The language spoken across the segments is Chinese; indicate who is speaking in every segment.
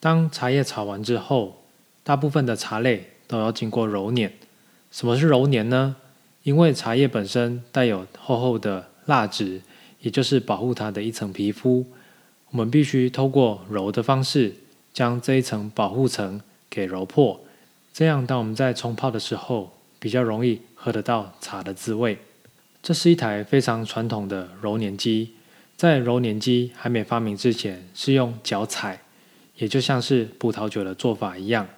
Speaker 1: 当茶叶炒完之后，大部分的茶类都要经过揉捻。什么是揉捻呢？因为茶叶本身带有厚厚的蜡质，也就是保护它的一层皮肤，我们必须透过揉的方式，将这一层保护层给揉破。这样，当我们在冲泡的时候，比较容易喝得到茶的滋味。这是一台非常传统的揉捻机，在揉捻机还没发明之前，是用脚踩。也就像是葡萄酒的做法一样，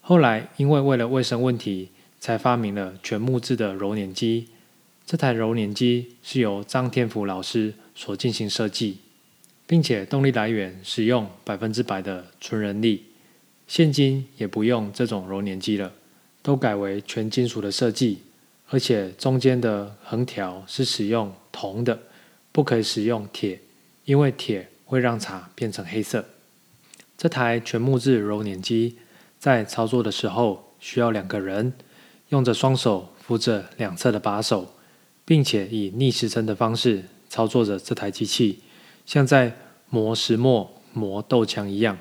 Speaker 1: 后来因为为了卫生问题，才发明了全木质的揉捻机。这台揉捻机是由张天福老师所进行设计，并且动力来源使用百分之百的纯人力。现今也不用这种揉捻机了，都改为全金属的设计，而且中间的横条是使用铜的，不可以使用铁，因为铁会让茶变成黑色。这台全木质揉捻机在操作的时候需要两个人，用着双手扶着两侧的把手，并且以逆时针的方式操作着这台机器，像在磨石磨、磨豆浆一样。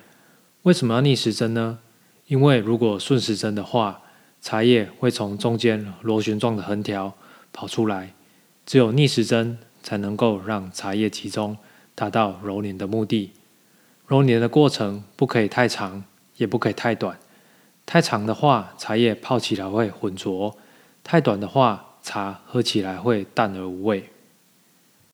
Speaker 1: 为什么要逆时针呢？因为如果顺时针的话，茶叶会从中间螺旋状的横条跑出来，只有逆时针才能够让茶叶集中，达到揉捻的目的。揉捻的过程不可以太长，也不可以太短。太长的话，茶叶泡起来会浑浊；太短的话，茶喝起来会淡而无味。